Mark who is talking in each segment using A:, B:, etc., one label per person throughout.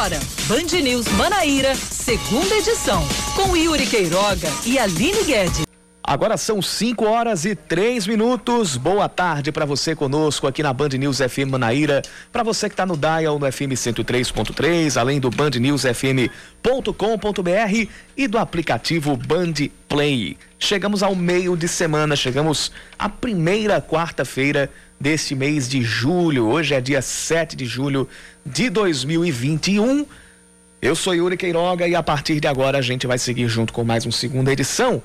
A: Agora, Band News Manaíra, segunda edição, com Yuri Queiroga e Aline Guedes.
B: Agora são 5 horas e 3 minutos. Boa tarde para você conosco aqui na Band News FM Manaíra. Para você que está no Dial no FM 103.3, além do bandnewsfm.com.br e do aplicativo Band Play. Chegamos ao meio de semana, chegamos à primeira quarta-feira deste mês de julho. Hoje é dia 7 de julho de 2021. Eu sou Yuri Queiroga e a partir de agora a gente vai seguir junto com mais uma segunda edição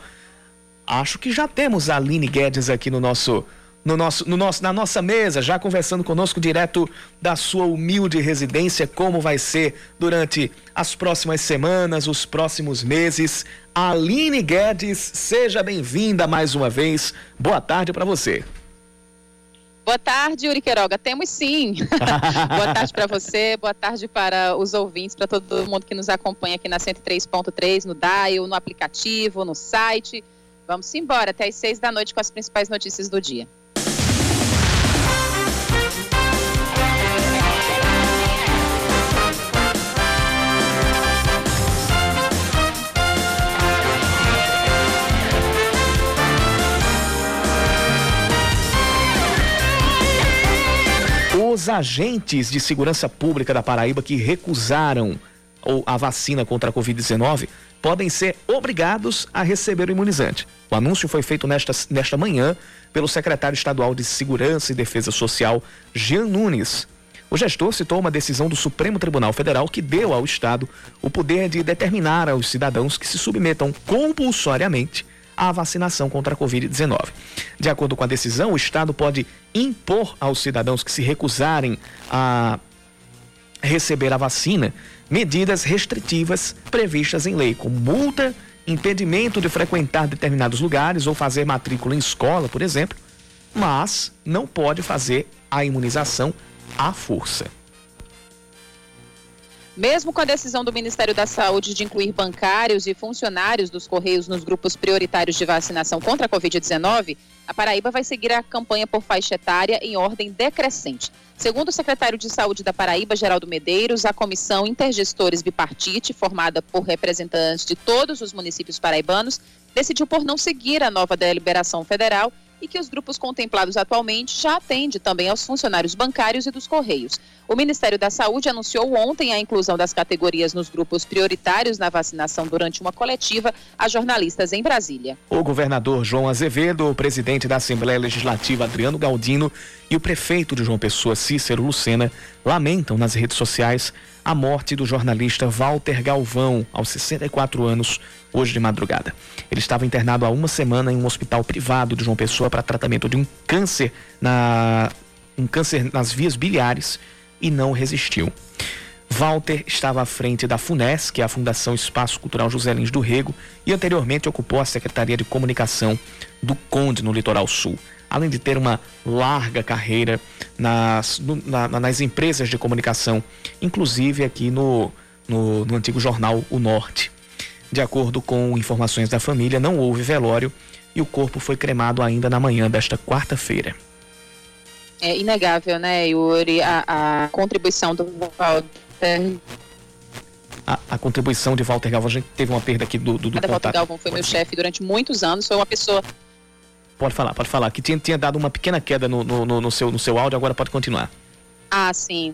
B: acho que já temos a Aline Guedes aqui no nosso, no nosso, no nosso, na nossa mesa, já conversando conosco direto da sua humilde residência, como vai ser durante as próximas semanas, os próximos meses. Aline Guedes, seja bem-vinda mais uma vez. Boa tarde para você.
C: Boa tarde, Yuri Queiroga. Temos sim. boa tarde para você, boa tarde para os ouvintes, para todo mundo que nos acompanha aqui na 103.3, no Dial, no aplicativo, no site Vamos embora até às seis da noite com as principais notícias do dia.
B: Os agentes de segurança pública da Paraíba que recusaram a vacina contra a Covid-19 podem ser obrigados a receber o imunizante. O anúncio foi feito nesta, nesta manhã pelo secretário estadual de Segurança e Defesa Social, Jean Nunes. O gestor citou uma decisão do Supremo Tribunal Federal que deu ao Estado o poder de determinar aos cidadãos que se submetam compulsoriamente à vacinação contra a Covid-19. De acordo com a decisão, o Estado pode impor aos cidadãos que se recusarem a receber a vacina medidas restritivas previstas em lei, como multa, impedimento de frequentar determinados lugares ou fazer matrícula em escola, por exemplo, mas não pode fazer a imunização à força.
C: Mesmo com a decisão do Ministério da Saúde de incluir bancários e funcionários dos Correios nos grupos prioritários de vacinação contra a Covid-19, a Paraíba vai seguir a campanha por faixa etária em ordem decrescente. Segundo o secretário de Saúde da Paraíba, Geraldo Medeiros, a comissão Intergestores Bipartite, formada por representantes de todos os municípios paraibanos, decidiu por não seguir a nova deliberação federal e que os grupos contemplados atualmente já atendem também aos funcionários bancários e dos Correios. O Ministério da Saúde anunciou ontem a inclusão das categorias nos grupos prioritários na vacinação durante uma coletiva a jornalistas em Brasília.
B: O governador João Azevedo, o presidente da Assembleia Legislativa Adriano Galdino e o prefeito de João Pessoa Cícero Lucena lamentam nas redes sociais a morte do jornalista Walter Galvão, aos 64 anos, hoje de madrugada. Ele estava internado há uma semana em um hospital privado de João Pessoa para tratamento de um câncer na um câncer nas vias biliares e não resistiu. Walter estava à frente da FUNES, que é a Fundação Espaço Cultural José Lins do Rego, e anteriormente ocupou a Secretaria de Comunicação do Conde, no Litoral Sul. Além de ter uma larga carreira nas, no, na, nas empresas de comunicação, inclusive aqui no, no, no antigo jornal O Norte. De acordo com informações da família, não houve velório e o corpo foi cremado ainda na manhã desta quarta-feira.
C: É inegável, né, Yuri, a, a contribuição do Walter.
B: A, a, contribuição de Walter Galvão, a gente teve uma perda aqui do, do, do
C: Walter Galvão foi meu chefe durante muitos anos, foi uma pessoa...
B: Pode falar, pode falar, que tinha, tinha dado uma pequena queda no, no, no, seu, no seu áudio, agora pode continuar.
C: Ah, sim.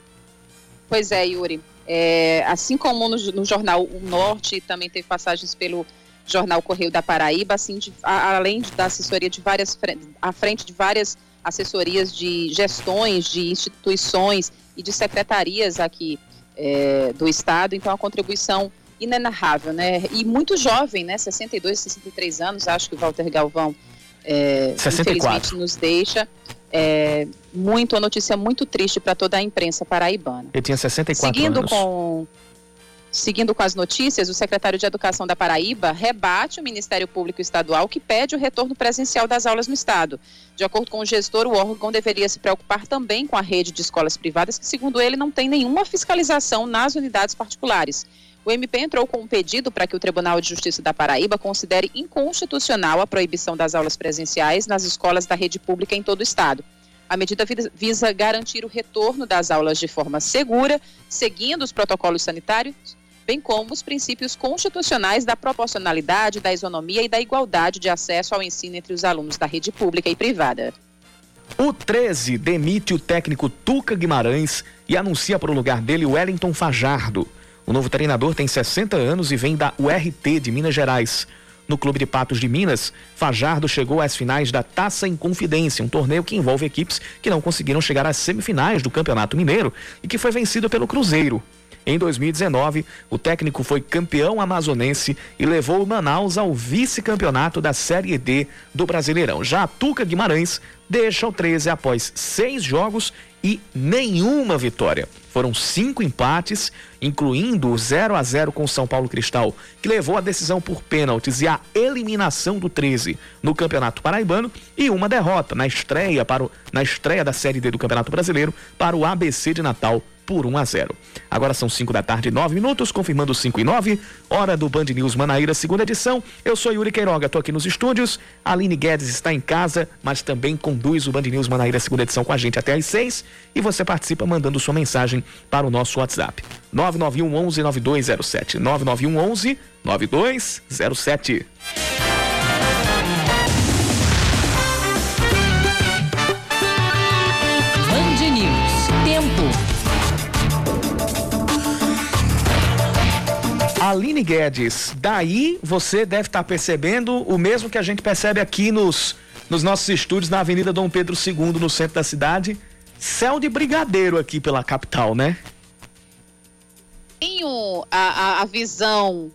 C: Pois é, Yuri. É, assim como no, no, jornal O Norte, também teve passagens pelo jornal Correio da Paraíba, assim, de, a, além da assessoria de várias, à frente de várias assessorias de gestões de instituições e de secretarias aqui é, do Estado, então a contribuição inenarrável, né? E muito jovem, né? 62, 63 anos, acho que o Walter Galvão é, infelizmente nos deixa. É, muito, uma notícia muito triste para toda a imprensa paraibana.
B: Ele tinha 64
C: Seguindo
B: anos.
C: Com, seguindo com as notícias, o secretário de Educação da Paraíba rebate o Ministério Público Estadual que pede o retorno presencial das aulas no Estado. De acordo com o gestor, o órgão deveria se preocupar também com a rede de escolas privadas, que, segundo ele, não tem nenhuma fiscalização nas unidades particulares. O MP entrou com um pedido para que o Tribunal de Justiça da Paraíba considere inconstitucional a proibição das aulas presenciais nas escolas da rede pública em todo o estado. A medida visa garantir o retorno das aulas de forma segura, seguindo os protocolos sanitários, bem como os princípios constitucionais da proporcionalidade, da isonomia e da igualdade de acesso ao ensino entre os alunos da rede pública e privada.
B: O 13 demite o técnico Tuca Guimarães e anuncia para o lugar dele Wellington Fajardo. O novo treinador tem 60 anos e vem da URT de Minas Gerais. No Clube de Patos de Minas, Fajardo chegou às finais da Taça em Confidência, um torneio que envolve equipes que não conseguiram chegar às semifinais do Campeonato Mineiro e que foi vencido pelo Cruzeiro. Em 2019, o técnico foi campeão amazonense e levou o Manaus ao vice-campeonato da Série D do Brasileirão. Já a Tuca Guimarães deixa o 13 após seis jogos e nenhuma vitória. Foram cinco empates, incluindo o 0 a 0 com o São Paulo Cristal, que levou a decisão por pênaltis e a eliminação do 13 no Campeonato Paraibano, e uma derrota na estreia, para o, na estreia da Série D do Campeonato Brasileiro para o ABC de Natal por 1 a 0. Agora são 5 da tarde, 9 minutos, confirmando 5 e 9, hora do Band News Manaíra, segunda edição. Eu sou Yuri Queiroga, estou aqui nos estúdios. Aline Guedes está em casa, mas também conduz o Band News Manaíra, segunda edição com a gente até às 6. E você participa mandando sua mensagem para o nosso WhatsApp. 991 11 9207. 991 11 9207. Aline Guedes, daí você deve estar percebendo o mesmo que a gente percebe aqui nos, nos nossos estúdios na Avenida Dom Pedro II, no centro da cidade. Céu de brigadeiro aqui pela capital, né?
C: A, a, visão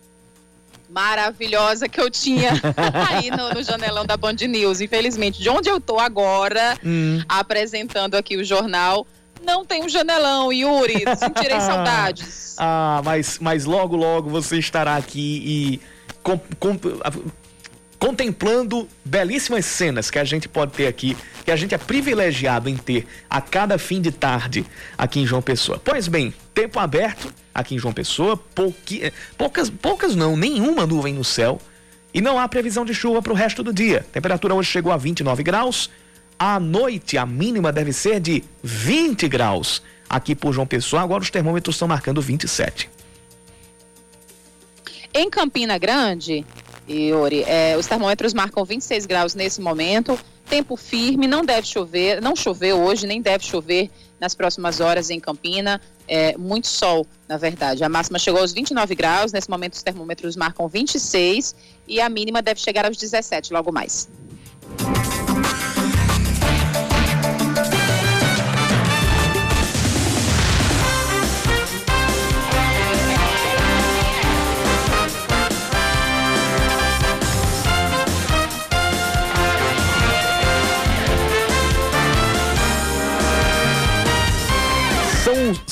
C: maravilhosa que eu tinha aí no, no, janelão da Band News. Infelizmente, de onde eu tô agora, hum. apresentando aqui o jornal, não tem um janelão, Yuri. Sentirei saudades.
B: Ah, mas, mas logo, logo você estará aqui e com, com, contemplando belíssimas cenas que a gente pode ter aqui, que a gente é privilegiado em ter a cada fim de tarde aqui em João Pessoa. Pois bem, tempo aberto aqui em João Pessoa, pouqui, poucas, poucas não, nenhuma nuvem no céu e não há previsão de chuva para o resto do dia. Temperatura hoje chegou a 29 graus. À noite, a mínima deve ser de 20 graus. Aqui por João Pessoa, agora os termômetros estão marcando 27.
C: Em Campina Grande, Yuri, é, os termômetros marcam 26 graus nesse momento. Tempo firme, não deve chover, não choveu hoje, nem deve chover nas próximas horas em Campina. É, muito sol, na verdade. A máxima chegou aos 29 graus, nesse momento os termômetros marcam 26 e a mínima deve chegar aos 17 logo mais.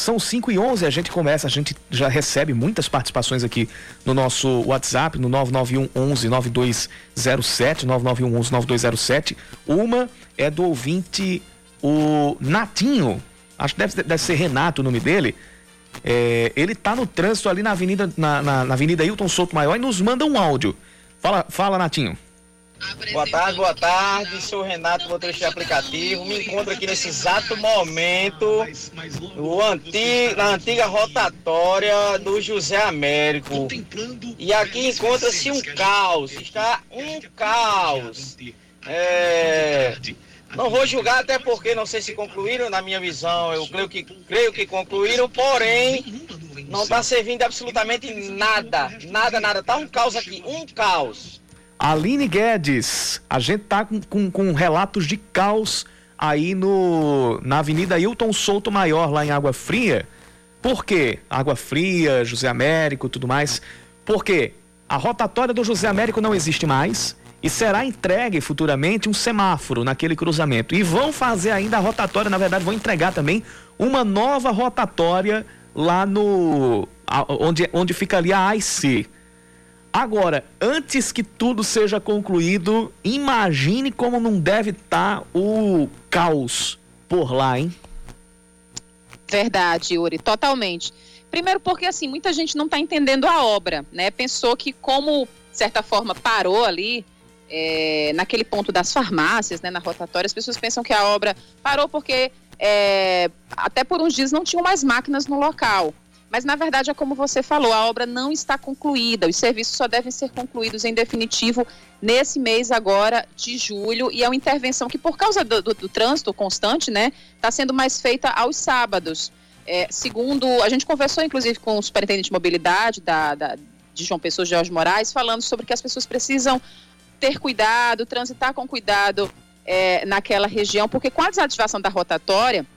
B: São 5 e 11, a gente começa, a gente já recebe muitas participações aqui no nosso WhatsApp, no 991 11 9207, 991 11 9207. Uma é do ouvinte, o Natinho, acho que deve, deve ser Renato o nome dele. É, ele tá no trânsito ali na Avenida, na, na, na Avenida Hilton Souto Maior e nos manda um áudio. Fala, fala Natinho.
D: Boa tarde, boa tarde. Sou Renato, motorista de aplicativo. Me encontro aqui nesse exato momento no antigo, na antiga rotatória do José Américo. E aqui encontra-se um caos. Está um caos. É... Não vou julgar até porque não sei se concluíram, na minha visão, eu creio que, creio que concluíram, porém não está servindo absolutamente nada, nada, nada. Tá um caos aqui, um caos.
B: Aline Guedes, a gente tá com, com, com, relatos de caos aí no, na Avenida Hilton Souto Maior, lá em Água Fria. Por quê? Água Fria, José Américo tudo mais. Porque a rotatória do José Américo não existe mais e será entregue futuramente um semáforo naquele cruzamento. E vão fazer ainda a rotatória, na verdade, vão entregar também uma nova rotatória lá no. onde, onde fica ali a AIC Agora, antes que tudo seja concluído, imagine como não deve estar tá o caos por lá, hein?
C: Verdade, Yuri, totalmente. Primeiro porque assim, muita gente não está entendendo a obra, né? Pensou que como de certa forma parou ali é, naquele ponto das farmácias, né, na rotatória, as pessoas pensam que a obra parou porque é, até por uns dias não tinham mais máquinas no local. Mas, na verdade, é como você falou, a obra não está concluída. Os serviços só devem ser concluídos em definitivo nesse mês agora de julho. E é uma intervenção que, por causa do, do, do trânsito constante, né, está sendo mais feita aos sábados. É, segundo, a gente conversou, inclusive, com o superintendente de mobilidade da, da, de João Pessoa, Jorge Moraes, falando sobre que as pessoas precisam ter cuidado, transitar com cuidado é, naquela região, porque com a desativação da rotatória,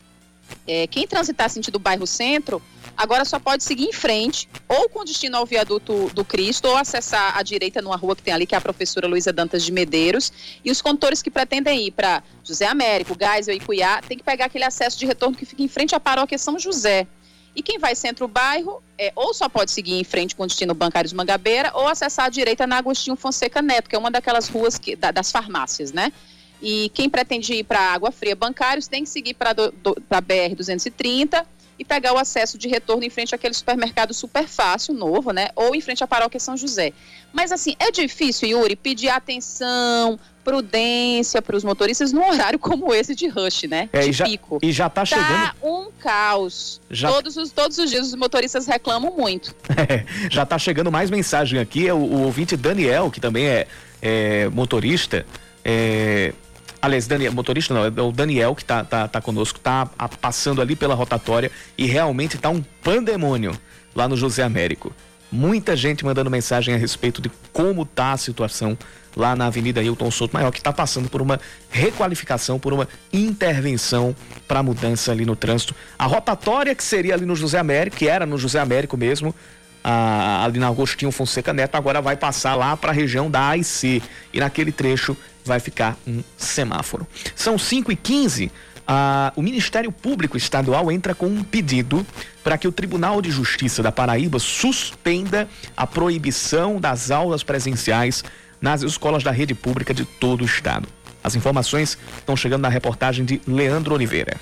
C: é, quem transitar sentido bairro centro, agora só pode seguir em frente, ou com destino ao viaduto do Cristo, ou acessar à direita numa rua que tem ali, que é a professora Luísa Dantas de Medeiros. E os condutores que pretendem ir para José Américo, Geisel e Cuiá, tem que pegar aquele acesso de retorno que fica em frente à paróquia São José. E quem vai centro-bairro, é, ou só pode seguir em frente com destino bancários Mangabeira, ou acessar à direita na Agostinho Fonseca Neto, que é uma daquelas ruas que, da, das farmácias, né? E quem pretende ir para Água Fria Bancários tem que seguir para a BR-230 e pegar o acesso de retorno em frente àquele supermercado super fácil, novo, né? Ou em frente à paróquia São José. Mas assim, é difícil, Yuri, pedir atenção, prudência para os motoristas num horário como esse de rush, né?
B: É,
C: de
B: e, já,
C: pico.
B: e já tá chegando.
C: Tá um caos. Já... Todos, os, todos os dias os motoristas reclamam muito.
B: É, já tá chegando mais mensagem aqui. É o, o ouvinte Daniel, que também é, é motorista. É, aliás, Daniel, motorista não, é o Daniel que tá, tá, tá conosco, tá passando ali pela rotatória e realmente tá um pandemônio lá no José Américo. Muita gente mandando mensagem a respeito de como tá a situação lá na Avenida Hilton Souto Maior, que está passando por uma requalificação, por uma intervenção para mudança ali no trânsito. A rotatória que seria ali no José Américo, que era no José Américo mesmo, a, ali na Agostinho Fonseca Neto, agora vai passar lá para a região da AIC. E naquele trecho vai ficar um semáforo. São 5 e 15 ah, o Ministério Público Estadual entra com um pedido para que o Tribunal de Justiça da Paraíba suspenda a proibição das aulas presenciais nas escolas da rede pública de todo o estado. As informações estão chegando na reportagem de Leandro Oliveira.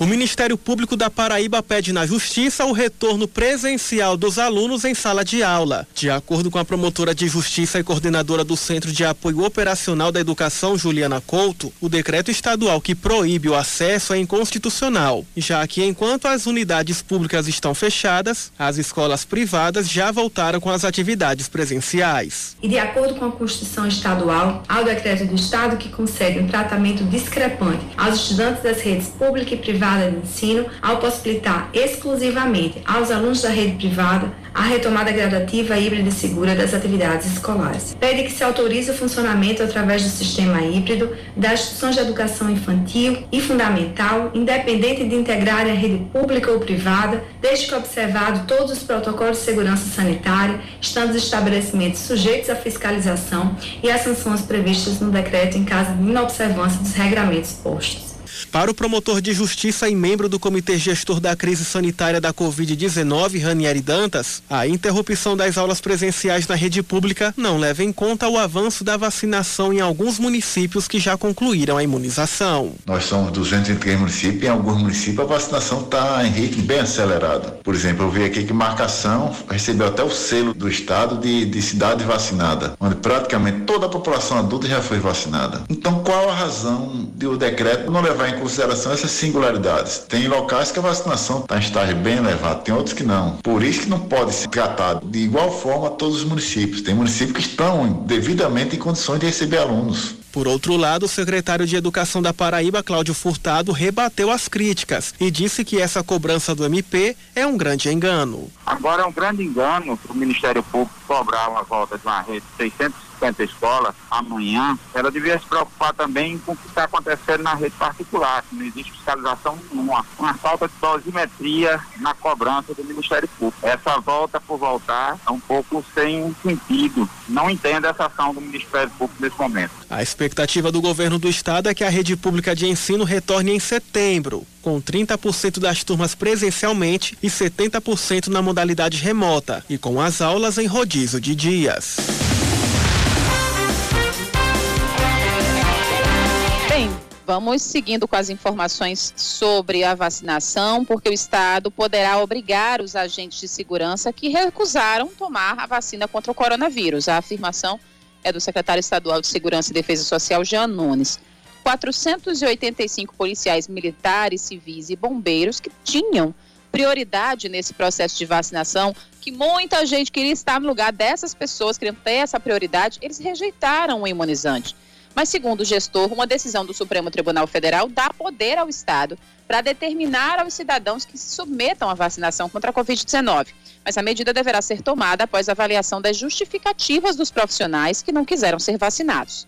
E: O Ministério Público da Paraíba pede na Justiça o retorno presencial dos alunos em sala de aula. De acordo com a promotora de Justiça e coordenadora do Centro de Apoio Operacional da Educação, Juliana Couto, o decreto estadual que proíbe o acesso é inconstitucional, já que enquanto as unidades públicas estão fechadas, as escolas privadas já voltaram com as atividades presenciais.
F: E de acordo com a Constituição Estadual, há o decreto do Estado que concede um tratamento discrepante aos estudantes das redes pública e privada privada de ensino ao possibilitar exclusivamente aos alunos da rede privada a retomada gradativa, híbrida e segura das atividades escolares. Pede que se autorize o funcionamento através do sistema híbrido das instituições de educação infantil e fundamental, independente de integrarem a rede pública ou privada, desde que observado todos os protocolos de segurança sanitária, estando os estabelecimentos sujeitos à fiscalização e às sanções previstas no decreto em caso de inobservância dos regramentos postos.
E: Para o promotor de justiça e membro do Comitê Gestor da Crise Sanitária da Covid-19, Ranieri Dantas, a interrupção das aulas presenciais na rede pública não leva em conta o avanço da vacinação em alguns municípios que já concluíram a imunização.
G: Nós somos 203 municípios em alguns municípios a vacinação está em ritmo bem acelerado. Por exemplo, eu vi aqui que Marcação recebeu até o selo do estado de, de cidade vacinada, onde praticamente toda a população adulta já foi vacinada. Então, qual a razão de o decreto não levar em consideração essas singularidades. Tem locais que a vacinação está em estágio bem elevado, tem outros que não. Por isso que não pode se tratar de igual forma todos os municípios. Tem municípios que estão devidamente em condições de receber alunos.
E: Por outro lado, o secretário de Educação da Paraíba, Cláudio Furtado, rebateu as críticas e disse que essa cobrança do MP é um grande engano.
H: Agora é um grande engano para o Ministério Público cobrar uma volta de uma rede de 650 escolas amanhã. Ela devia se preocupar também com o que está acontecendo na rede particular. Não existe fiscalização nenhuma. Uma falta de dosimetria na cobrança do Ministério Público. Essa volta por voltar é um pouco sem sentido. Não entendo essa ação do Ministério Público nesse momento.
E: A expectativa do governo do estado é que a rede pública de ensino retorne em setembro, com 30% das turmas presencialmente e 70% na modalidade remota, e com as aulas em rodízio de dias.
C: Bem, vamos seguindo com as informações sobre a vacinação, porque o Estado poderá obrigar os agentes de segurança que recusaram tomar a vacina contra o coronavírus. A afirmação é do secretário estadual de Segurança e Defesa Social, Jean Nunes. 485 policiais militares, civis e bombeiros que tinham prioridade nesse processo de vacinação, que muita gente queria estar no lugar dessas pessoas, queriam ter essa prioridade, eles rejeitaram o imunizante. Mas, segundo o gestor, uma decisão do Supremo Tribunal Federal dá poder ao Estado para determinar aos cidadãos que se submetam à vacinação contra a Covid-19. Mas a medida deverá ser tomada após a avaliação das justificativas dos profissionais que não quiseram ser vacinados.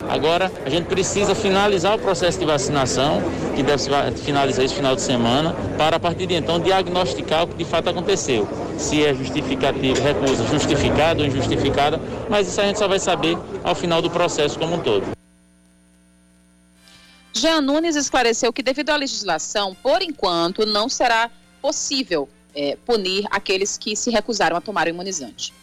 I: Agora, a gente precisa finalizar o processo de vacinação, que deve finalizar esse final de semana, para a partir de então diagnosticar o que de fato aconteceu. Se é justificativo, recusa justificada ou injustificada, mas isso a gente só vai saber ao final do processo como um todo.
C: Jean Nunes esclareceu que, devido à legislação, por enquanto, não será possível é, punir aqueles que se recusaram a tomar o imunizante.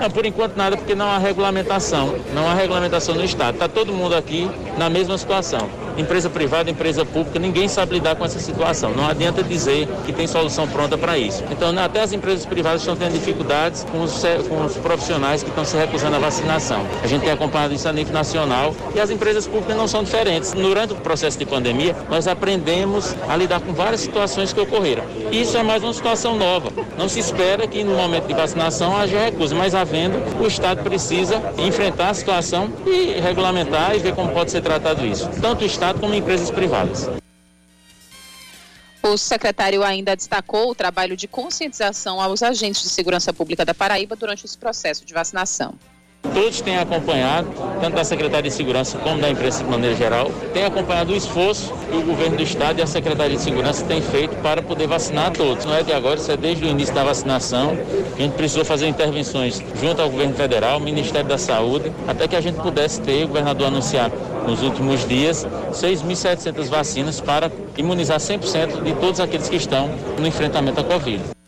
I: Não, por enquanto nada, porque não há regulamentação, não há regulamentação no Estado. Está todo mundo aqui na mesma situação. Empresa privada, empresa pública, ninguém sabe lidar com essa situação. Não adianta dizer que tem solução pronta para isso. Então, até as empresas privadas estão tendo dificuldades com os, com os profissionais que estão se recusando à vacinação. A gente tem acompanhado isso a nível nacional e as empresas públicas não são diferentes. Durante o processo de pandemia, nós aprendemos a lidar com várias situações que ocorreram. Isso é mais uma situação nova. Não se espera que no momento de vacinação haja recusa, mas havendo, o Estado precisa enfrentar a situação e regulamentar e ver como pode ser tratado isso. Tanto o Estado como empresas privadas.
C: O secretário ainda destacou o trabalho de conscientização aos agentes de segurança pública da Paraíba durante esse processo de vacinação.
I: Todos têm acompanhado, tanto da Secretaria de Segurança como da imprensa de maneira geral, têm acompanhado o esforço que o governo do Estado e a Secretaria de Segurança têm feito para poder vacinar todos. Não é de agora, isso é desde o início da vacinação. A gente precisou fazer intervenções junto ao governo federal, Ministério da Saúde, até que a gente pudesse ter, o governador anunciar nos últimos dias, 6.700 vacinas para imunizar 100% de todos aqueles que estão no enfrentamento à Covid.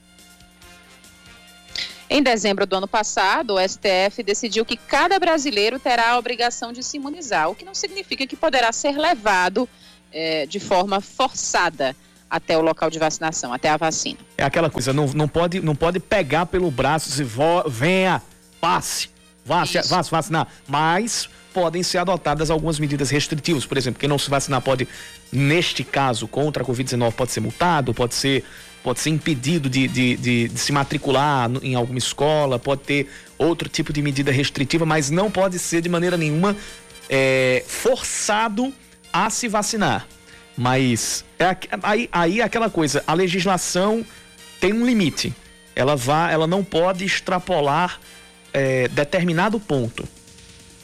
C: Em dezembro do ano passado, o STF decidiu que cada brasileiro terá a obrigação de se imunizar, o que não significa que poderá ser levado é, de forma forçada até o local de vacinação, até a vacina.
B: É aquela coisa, não, não, pode, não pode pegar pelo braço e venha, passe, se, vá se vacinar, mas podem ser adotadas algumas medidas restritivas. Por exemplo, quem não se vacinar pode, neste caso, contra a Covid-19, pode ser multado, pode ser pode ser impedido de, de, de, de se matricular em alguma escola, pode ter outro tipo de medida restritiva, mas não pode ser de maneira nenhuma é, forçado a se vacinar. Mas é, aí, aí é aquela coisa, a legislação tem um limite. Ela, vá, ela não pode extrapolar é, determinado ponto.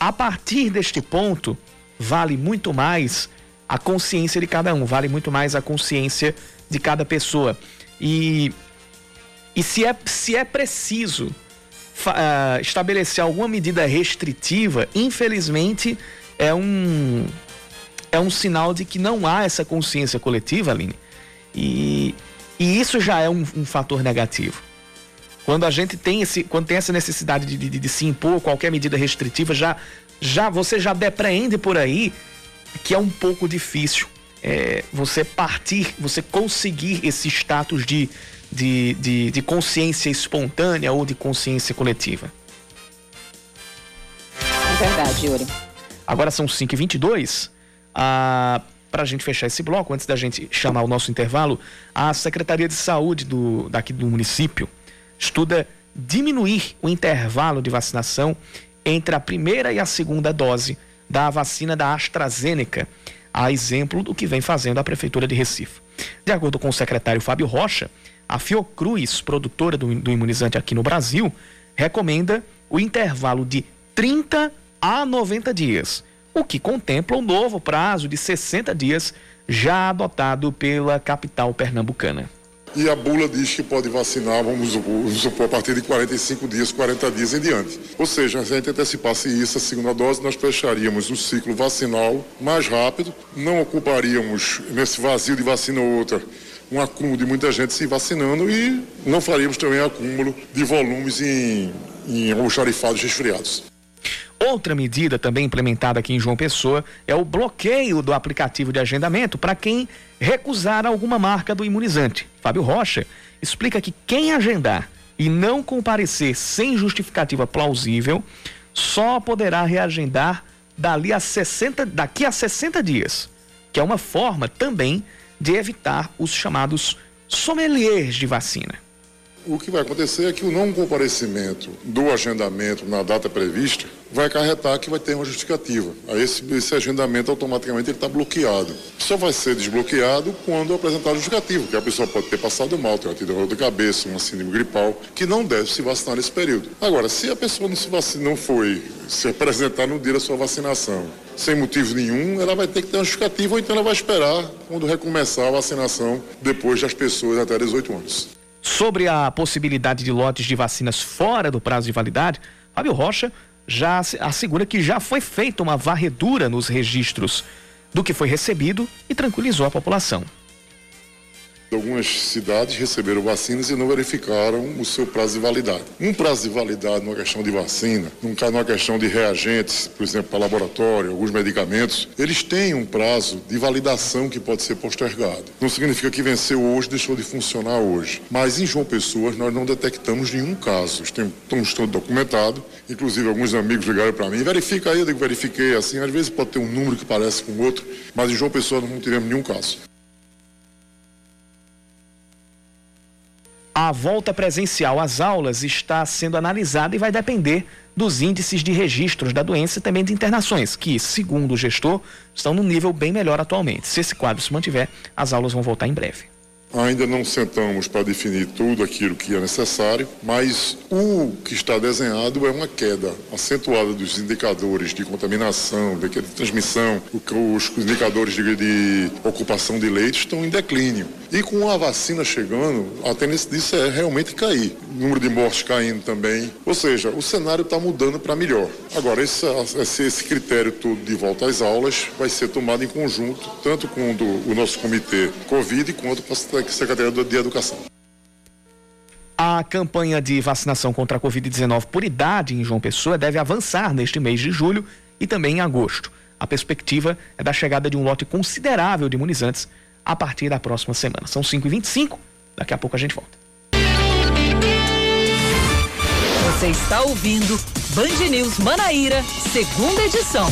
B: A partir deste ponto, vale muito mais a consciência de cada um, vale muito mais a consciência de cada pessoa. E, e se, é, se é preciso uh, estabelecer alguma medida restritiva, infelizmente é um, é um sinal de que não há essa consciência coletiva, Aline. E, e isso já é um, um fator negativo. Quando a gente tem, esse, quando tem essa necessidade de, de, de se impor qualquer medida restritiva, já, já você já depreende por aí que é um pouco difícil é, você partir, você conseguir esse status de, de, de, de consciência espontânea ou de consciência coletiva.
C: É verdade, Yuri.
B: Agora são 5h22. Ah, Para a gente fechar esse bloco, antes da gente chamar o nosso intervalo, a Secretaria de Saúde do, daqui do município estuda diminuir o intervalo de vacinação entre a primeira e a segunda dose da vacina da AstraZeneca a exemplo do que vem fazendo a Prefeitura de Recife. De acordo com o secretário Fábio Rocha, a Fiocruz, produtora do, do imunizante aqui no Brasil, recomenda o intervalo de 30 a 90 dias, o que contempla o novo prazo de 60 dias já adotado pela capital pernambucana.
J: E a bula diz que pode vacinar, vamos supor, a partir de 45 dias, 40 dias em diante. Ou seja, se a gente antecipasse isso, a segunda dose, nós fecharíamos o ciclo vacinal mais rápido, não ocuparíamos nesse vazio de vacina ou outra um acúmulo de muita gente se vacinando e não faríamos também acúmulo de volumes em, em almoxarifados resfriados.
B: Outra medida também implementada aqui em João Pessoa é o bloqueio do aplicativo de agendamento para quem recusar alguma marca do imunizante. Fábio Rocha explica que quem agendar e não comparecer sem justificativa plausível só poderá reagendar dali a 60, daqui a 60 dias, que é uma forma também de evitar os chamados sommeliers de vacina.
J: O que vai acontecer é que o não comparecimento do agendamento na data prevista vai acarretar que vai ter uma justificativa. Aí esse, esse agendamento automaticamente está bloqueado. Só vai ser desbloqueado quando apresentar justificativo, que a pessoa pode ter passado mal, ter uma dor de cabeça, uma síndrome gripal, que não deve se vacinar nesse período. Agora, se a pessoa não se vacina, não foi se apresentar no dia da sua vacinação, sem motivo nenhum, ela vai ter que ter uma justificativa ou então ela vai esperar quando recomeçar a vacinação depois das pessoas até 18 anos.
B: Sobre a possibilidade de lotes de vacinas fora do prazo de validade, Fábio Rocha já assegura que já foi feita uma varredura nos registros do que foi recebido e tranquilizou a população.
J: Algumas cidades receberam vacinas e não verificaram o seu prazo de validade. Um prazo de validade numa questão de vacina, numa questão de reagentes, por exemplo, para laboratório, alguns medicamentos, eles têm um prazo de validação que pode ser postergado. Não significa que venceu hoje, deixou de funcionar hoje. Mas em João Pessoa nós não detectamos nenhum caso. Estamos todo documentado. Inclusive, alguns amigos ligaram para mim, verifica aí, eu digo, verifiquei assim. Às vezes pode ter um número que parece com outro, mas em João Pessoa não tivemos nenhum caso.
B: A volta presencial às aulas está sendo analisada e vai depender dos índices de registros da doença e também de internações, que, segundo o gestor, estão num nível bem melhor atualmente. Se esse quadro se mantiver, as aulas vão voltar em breve.
J: Ainda não sentamos para definir tudo aquilo que é necessário, mas o que está desenhado é uma queda acentuada dos indicadores de contaminação, de transmissão, os indicadores de, ocupação de leitos estão em declínio. E com a vacina chegando, a tendência disso é realmente cair. O número de mortes caindo também. Ou seja, o cenário está mudando para melhor. Agora, esse, esse, critério todo de volta às aulas vai ser tomado em conjunto, tanto com o nosso comitê Covid quanto com a Secretaria de Educação.
B: A campanha de vacinação contra a Covid-19 por idade em João Pessoa deve avançar neste mês de julho e também em agosto. A perspectiva é da chegada de um lote considerável de imunizantes a partir da próxima semana. São 5h25, daqui a pouco a gente volta.
A: Você está ouvindo Band News Manaíra, segunda edição.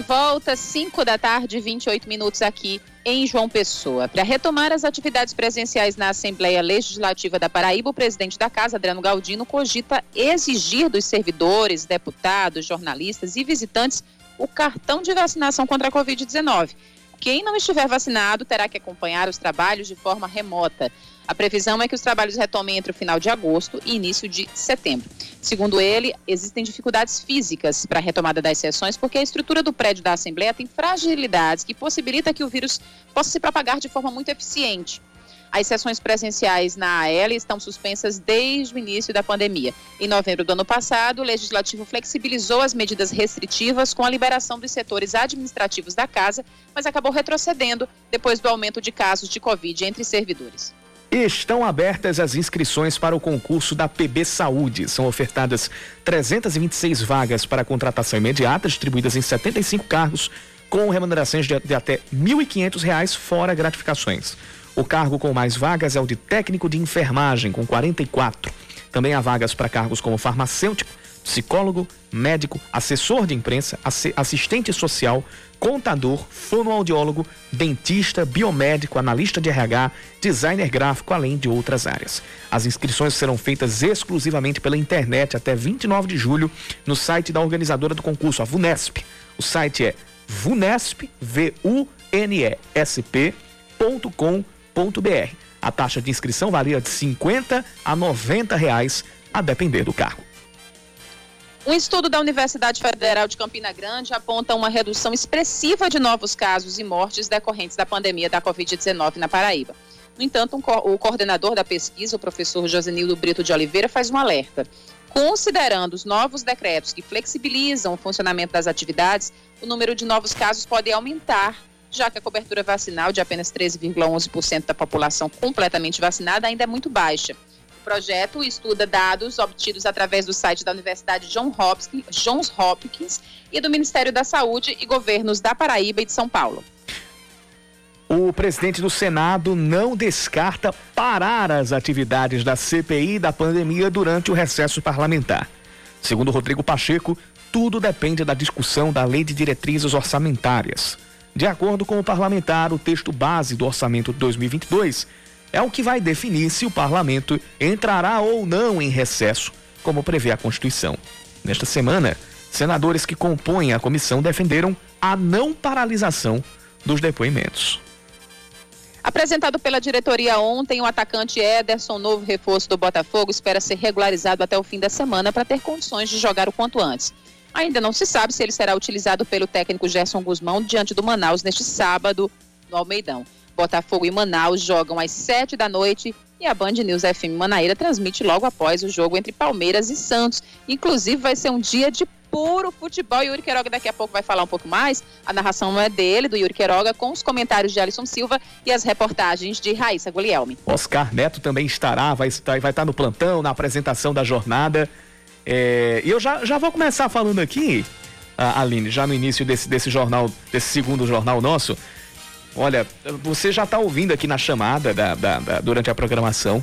C: De volta, 5 da tarde, 28 minutos aqui em João Pessoa. Para retomar as atividades presenciais na Assembleia Legislativa da Paraíba, o presidente da Casa, Adriano Galdino, cogita exigir dos servidores, deputados, jornalistas e visitantes o cartão de vacinação contra a Covid-19. Quem não estiver vacinado terá que acompanhar os trabalhos de forma remota. A previsão é que os trabalhos retomem entre o final de agosto e início de setembro. Segundo ele, existem dificuldades físicas para a retomada das sessões porque a estrutura do prédio da Assembleia tem fragilidades que possibilita que o vírus possa se propagar de forma muito eficiente. As sessões presenciais na AL estão suspensas desde o início da pandemia. Em novembro do ano passado, o Legislativo flexibilizou as medidas restritivas com a liberação dos setores administrativos da casa, mas acabou retrocedendo depois do aumento de casos de Covid entre servidores.
B: Estão abertas as inscrições para o concurso da PB Saúde. São ofertadas 326 vagas para contratação imediata, distribuídas em 75 cargos, com remunerações de, de até R$ 1.500, fora gratificações. O cargo com mais vagas é o de técnico de enfermagem, com 44. Também há vagas para cargos como farmacêutico, psicólogo, médico, assessor de imprensa, assistente social, contador, fonoaudiólogo, dentista, biomédico, analista de RH, designer gráfico, além de outras áreas. As inscrições serão feitas exclusivamente pela internet até 29 de julho no site da organizadora do concurso, a VUNESP. O site é vunesp, v u n e s. A taxa de inscrição varia de 50 a 90 reais, a depender do cargo.
C: Um estudo da Universidade Federal de Campina Grande aponta uma redução expressiva de novos casos e mortes decorrentes da pandemia da Covid-19 na Paraíba. No entanto, um co o coordenador da pesquisa, o professor Josenildo Brito de Oliveira, faz um alerta. Considerando os novos decretos que flexibilizam o funcionamento das atividades, o número de novos casos pode aumentar, já que a cobertura vacinal de apenas 13,11% da população completamente vacinada ainda é muito baixa projeto estuda dados obtidos através do site da Universidade Johns Hopkins e do Ministério da Saúde e governos da Paraíba e de São Paulo.
B: O presidente do Senado não descarta parar as atividades da CPI da pandemia durante o recesso parlamentar. Segundo Rodrigo Pacheco, tudo depende da discussão da Lei de Diretrizes Orçamentárias. De acordo com o parlamentar, o texto base do orçamento de 2022 é o que vai definir se o parlamento entrará ou não em recesso, como prevê a Constituição. Nesta semana, senadores que compõem a comissão defenderam a não paralisação dos depoimentos.
C: Apresentado pela diretoria ontem, o atacante Ederson, novo reforço do Botafogo, espera ser regularizado até o fim da semana para ter condições de jogar o quanto antes. Ainda não se sabe se ele será utilizado pelo técnico Gerson Guzmão diante do Manaus neste sábado no Almeidão. Botafogo e Manaus jogam às sete da noite e a Band News FM Manaíra transmite logo após o jogo entre Palmeiras e Santos. Inclusive, vai ser um dia de puro futebol. Yuri Queiroga daqui a pouco vai falar um pouco mais. A narração é dele, do Yuri Queiroga, com os comentários de Alisson Silva e as reportagens de Raíssa Guglielmi.
B: Oscar Neto também estará, vai estar, vai estar no plantão, na apresentação da jornada. É, e eu já, já vou começar falando aqui, Aline, já no início desse, desse jornal, desse segundo jornal nosso. Olha, você já está ouvindo aqui na chamada da, da, da durante a programação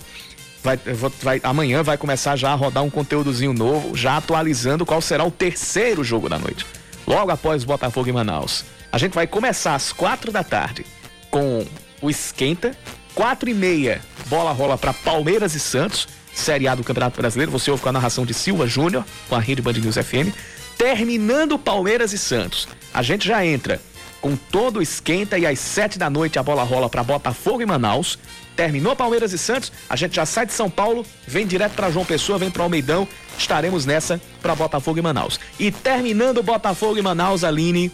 B: vai, vai, amanhã vai começar já a rodar um conteúdozinho novo, já atualizando qual será o terceiro jogo da noite. Logo após Botafogo e Manaus. A gente vai começar às quatro da tarde com o Esquenta. Quatro e meia, bola rola para Palmeiras e Santos, Série A do Campeonato Brasileiro. Você ouve com a narração de Silva Júnior, com a Rede Band News FM. Terminando Palmeiras e Santos, a gente já entra com todo esquenta e às sete da noite a bola rola para Botafogo e Manaus. Terminou Palmeiras e Santos, a gente já sai de São Paulo, vem direto para João Pessoa, vem para Almeidão. Estaremos nessa para Botafogo e Manaus. E terminando Botafogo e Manaus, Aline,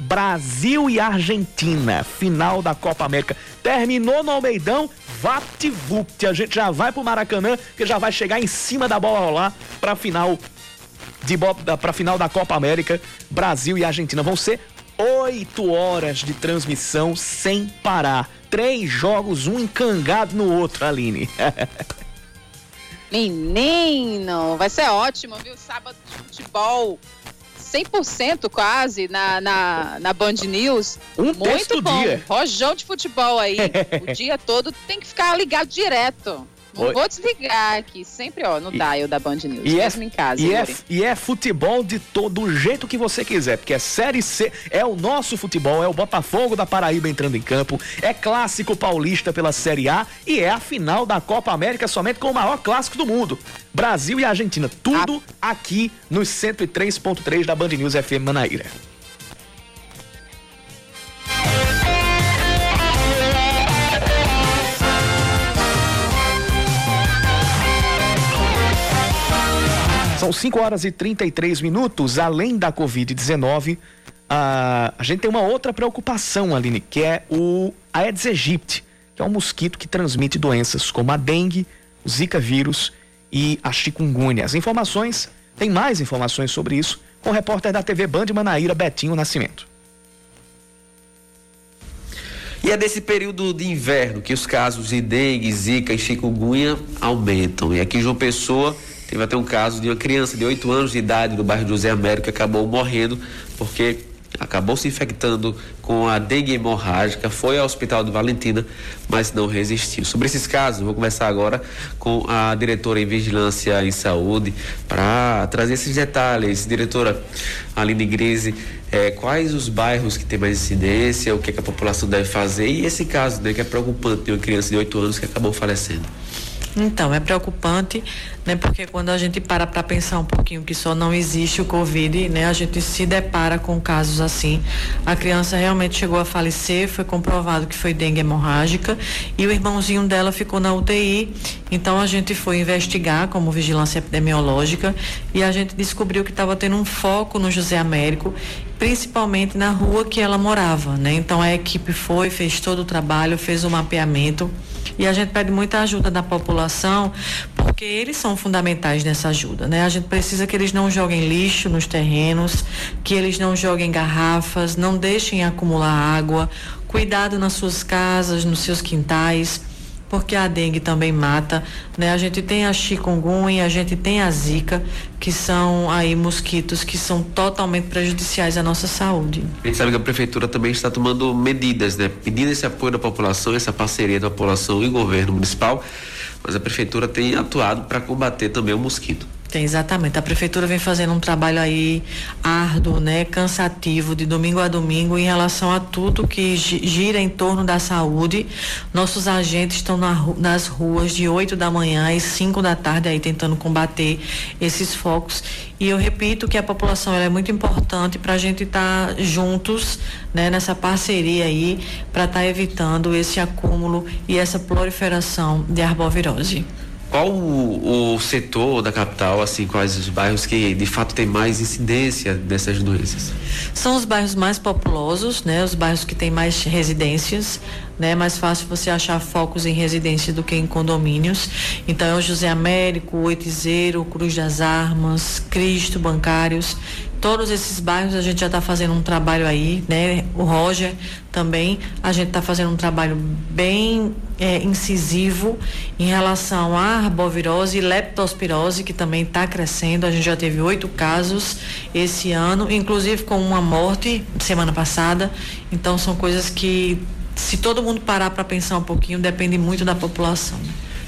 B: Brasil e Argentina, final da Copa América. Terminou no Almeidão, vapt-vupt. A gente já vai pro Maracanã, que já vai chegar em cima da bola rolar para final de para final da Copa América, Brasil e Argentina. Vão ser oito horas de transmissão sem parar três jogos, um encangado no outro, Aline.
C: Menino, vai ser ótimo, viu? Sábado de futebol. 100% quase na, na, na Band News.
B: Um Muito bom. dia.
C: Rojão de futebol aí. o dia todo tem que ficar ligado direto. Não vou desligar aqui, sempre ó, no e, dial da Band News, e é, em casa.
B: E é, e é futebol de todo o jeito que você quiser, porque é Série C, é o nosso futebol, é o Botafogo da Paraíba entrando em campo, é clássico paulista pela Série A e é a final da Copa América somente com o maior clássico do mundo. Brasil e Argentina, tudo a... aqui nos 103.3 da Band News FM Manaíra. São 5 horas e 33 minutos. Além da Covid-19, a, a gente tem uma outra preocupação, Aline, que é o Aedes aegypti, que é um mosquito que transmite doenças como a dengue, o zika vírus e a chikungunya. As informações, tem mais informações sobre isso com o repórter da TV Band Manaíra, Betinho Nascimento.
K: E é desse período de inverno que os casos de dengue, zika e chikungunya aumentam. E aqui João Pessoa Teve até um caso de uma criança de 8 anos de idade do bairro José Américo que acabou morrendo porque acabou se infectando com a dengue hemorrágica, foi ao hospital de Valentina, mas não resistiu. Sobre esses casos, vou conversar agora com a diretora em Vigilância em Saúde para trazer esses detalhes. Diretora Aline Grise, é, quais os bairros que tem mais incidência, o que, é que a população deve fazer e esse caso né, que é preocupante de uma criança de 8 anos que acabou falecendo.
L: Então, é preocupante, né? Porque quando a gente para para pensar um pouquinho que só não existe o Covid, né? A gente se depara com casos assim. A criança realmente chegou a falecer, foi comprovado que foi dengue hemorrágica e o irmãozinho dela ficou na UTI. Então a gente foi investigar como vigilância epidemiológica e a gente descobriu que estava tendo um foco no José Américo, principalmente na rua que ela morava, né? Então a equipe foi, fez todo o trabalho, fez o mapeamento e a gente pede muita ajuda da população, porque eles são fundamentais nessa ajuda, né? A gente precisa que eles não joguem lixo nos terrenos, que eles não joguem garrafas, não deixem acumular água, cuidado nas suas casas, nos seus quintais porque a dengue também mata, né? A gente tem a chikungunya, a gente tem a zika, que são aí mosquitos que são totalmente prejudiciais à nossa saúde.
K: A gente sabe que a prefeitura também está tomando medidas, né? Pedindo esse apoio da população, essa parceria da população e governo municipal, mas a prefeitura tem atuado para combater também o mosquito.
L: Tem, exatamente. A prefeitura vem fazendo um trabalho aí árduo, né, cansativo, de domingo a domingo, em relação a tudo que gira em torno da saúde. Nossos agentes estão na, nas ruas de 8 da manhã e 5 da tarde aí tentando combater esses focos. E eu repito que a população é muito importante para a gente estar tá juntos, né, nessa parceria aí, para estar tá evitando esse acúmulo e essa proliferação de arbovirose.
K: Qual o, o, setor da capital, assim, quais os bairros que de fato tem mais incidência dessas doenças?
L: São os bairros mais populosos, né? Os bairros que têm mais residências, né? Mais fácil você achar focos em residências do que em condomínios. Então é o José Américo, Oitizeiro, Cruz das Armas, Cristo, Bancários todos esses bairros a gente já está fazendo um trabalho aí, né? O Roger também, a gente está fazendo um trabalho bem é, incisivo em relação à arbovirose e leptospirose, que também está crescendo. A gente já teve oito casos esse ano, inclusive com uma morte semana passada. Então são coisas que, se todo mundo parar para pensar um pouquinho, depende muito da população.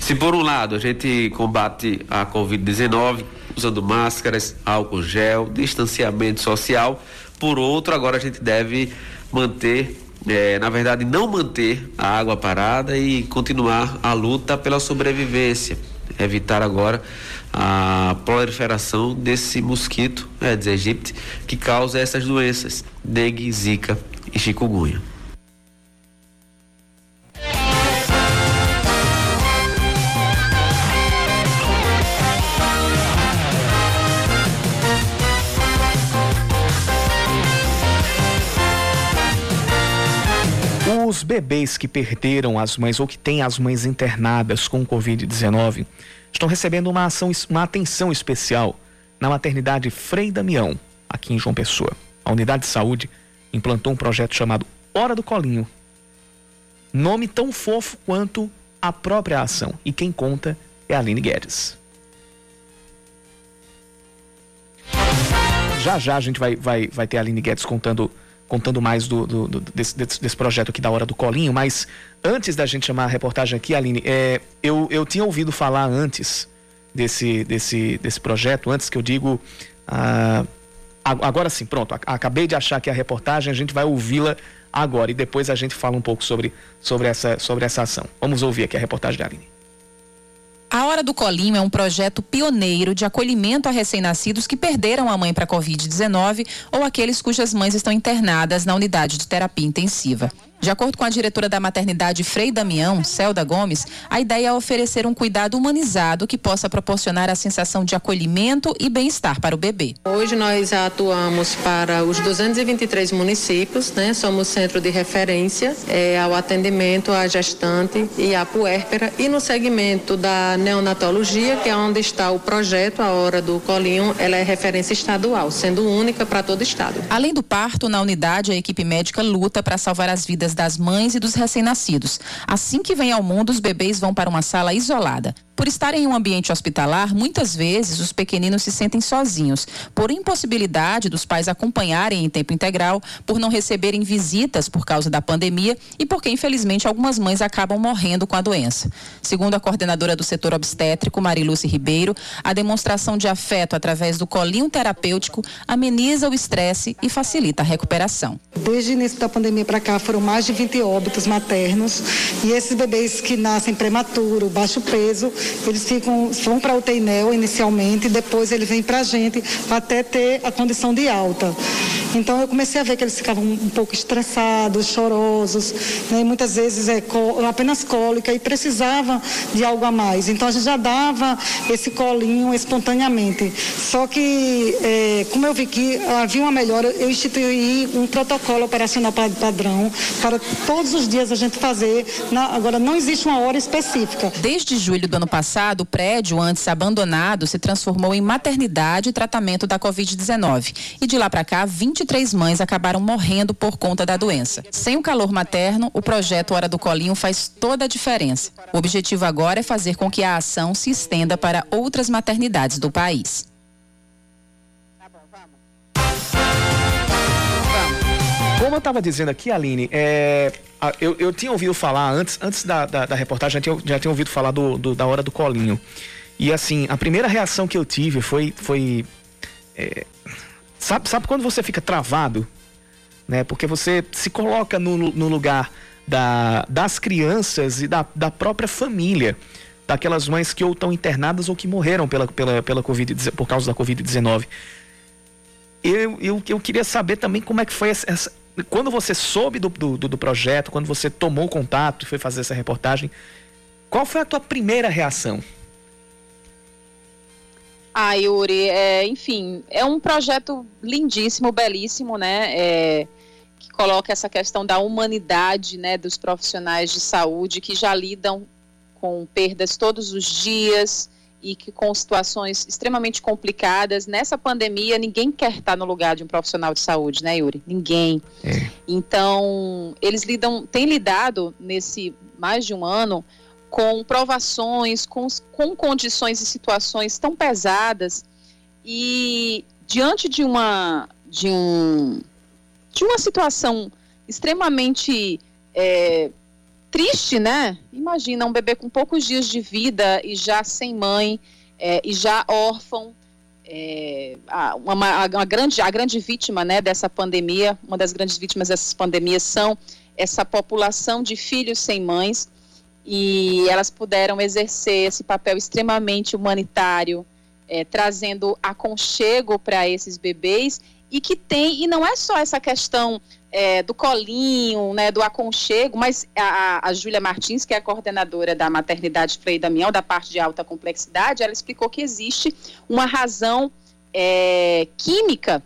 K: Se por um lado a gente combate a Covid-19 usando máscaras, álcool gel, distanciamento social, por outro, agora a gente deve manter, é, na verdade, não manter a água parada e continuar a luta pela sobrevivência. Evitar agora a proliferação desse mosquito, Aedes aegypti, que causa essas doenças, dengue, zika e chikungunya.
B: Os bebês que perderam as mães ou que têm as mães internadas com Covid-19 estão recebendo uma, ação, uma atenção especial na maternidade Frei Damião, aqui em João Pessoa. A unidade de saúde implantou um projeto chamado Hora do Colinho. Nome tão fofo quanto a própria ação. E quem conta é a Aline Guedes. Já já a gente vai, vai, vai ter a Aline Guedes contando contando mais do, do, do desse, desse, projeto aqui da Hora do Colinho, mas antes da gente chamar a reportagem aqui, Aline, é, eu, eu tinha ouvido falar antes desse, desse, desse projeto, antes que eu digo. Ah, agora sim, pronto, acabei de achar que a reportagem, a gente vai ouvi-la agora e depois a gente fala um pouco sobre, sobre, essa, sobre essa ação. Vamos ouvir aqui a reportagem da Aline.
M: A Hora do Colinho é um projeto pioneiro de acolhimento a recém-nascidos que perderam a mãe para a Covid-19 ou aqueles cujas mães estão internadas na unidade de terapia intensiva. De acordo com a diretora da maternidade Frei Damião, Celda Gomes, a ideia é oferecer um cuidado humanizado que possa proporcionar a sensação de acolhimento e bem-estar para o bebê.
N: Hoje nós atuamos para os 223 municípios, né? Somos centro de referência é, ao atendimento à gestante e à puérpera e no segmento da neonatologia, que é onde está o projeto A Hora do Colinho, ela é referência estadual, sendo única para todo o estado.
M: Além do parto, na unidade a equipe médica luta para salvar as vidas das mães e dos recém-nascidos. Assim que vem ao mundo, os bebês vão para uma sala isolada. Por estarem em um ambiente hospitalar, muitas vezes os pequeninos se sentem sozinhos, por impossibilidade dos pais acompanharem em tempo integral, por não receberem visitas por causa da pandemia e porque, infelizmente, algumas mães acabam morrendo com a doença. Segundo a coordenadora do setor obstétrico, Mariluce Ribeiro, a demonstração de afeto através do colinho terapêutico ameniza o estresse e facilita a recuperação.
O: Desde o início da pandemia para cá foram mais de 20 óbitos maternos e esses bebês que nascem prematuro, baixo peso, eles ficam, vão para o TEINEL inicialmente, depois eles vêm para a gente até ter a condição de alta. Então eu comecei a ver que eles ficavam um pouco estressados, chorosos, né? muitas vezes é apenas cólica e precisava de algo a mais. Então a gente já dava esse colinho espontaneamente. Só que, é, como eu vi que havia uma melhora, eu instituí um protocolo operacional padrão para todos os dias a gente fazer. Na, agora não existe uma hora específica.
M: Desde julho do ano passado, o prédio, antes abandonado, se transformou em maternidade e tratamento da Covid-19. E de lá para cá, 20
C: 23 mães acabaram morrendo por conta da doença. Sem o calor materno, o projeto Hora do Colinho faz toda a diferença. O objetivo agora é fazer com que a ação se estenda para outras maternidades do país.
B: Como eu estava dizendo aqui, Aline, é, eu, eu tinha ouvido falar antes, antes da, da, da reportagem, já tinha, já tinha ouvido falar do, do, da hora do colinho. E assim, a primeira reação que eu tive foi. foi é, sabe, sabe quando você fica travado? Né? Porque você se coloca no, no lugar da, das crianças e da, da própria família. Daquelas mães que ou estão internadas ou que morreram pela, pela, pela COVID, por causa da Covid-19. Eu, eu, eu queria saber também como é que foi essa, essa quando você soube do, do, do, projeto, quando você tomou contato e foi fazer essa reportagem, qual foi a tua primeira reação?
C: Ah, Yuri, é, enfim, é um projeto lindíssimo, belíssimo, né? É, que coloca essa questão da humanidade, né, dos profissionais de saúde que já lidam com perdas todos os dias e que com situações extremamente complicadas. Nessa pandemia, ninguém quer estar no lugar de um profissional de saúde, né, Yuri? Ninguém. É. Então, eles lidam, têm lidado nesse mais de um ano com provações, com, com condições e situações tão pesadas e diante de uma de um de uma situação extremamente é, triste, né? Imagina um bebê com poucos dias de vida e já sem mãe é, e já órfão. É, uma, uma, grande, a grande vítima né, dessa pandemia, uma das grandes vítimas dessas pandemias são essa população de filhos sem mães e elas puderam exercer esse papel extremamente humanitário, é, trazendo aconchego para esses bebês e que tem, e não é só essa questão é, do colinho, né, do aconchego, mas a, a Júlia Martins, que é a coordenadora da maternidade Frei Damião, da parte de alta complexidade, ela explicou que existe uma razão é, química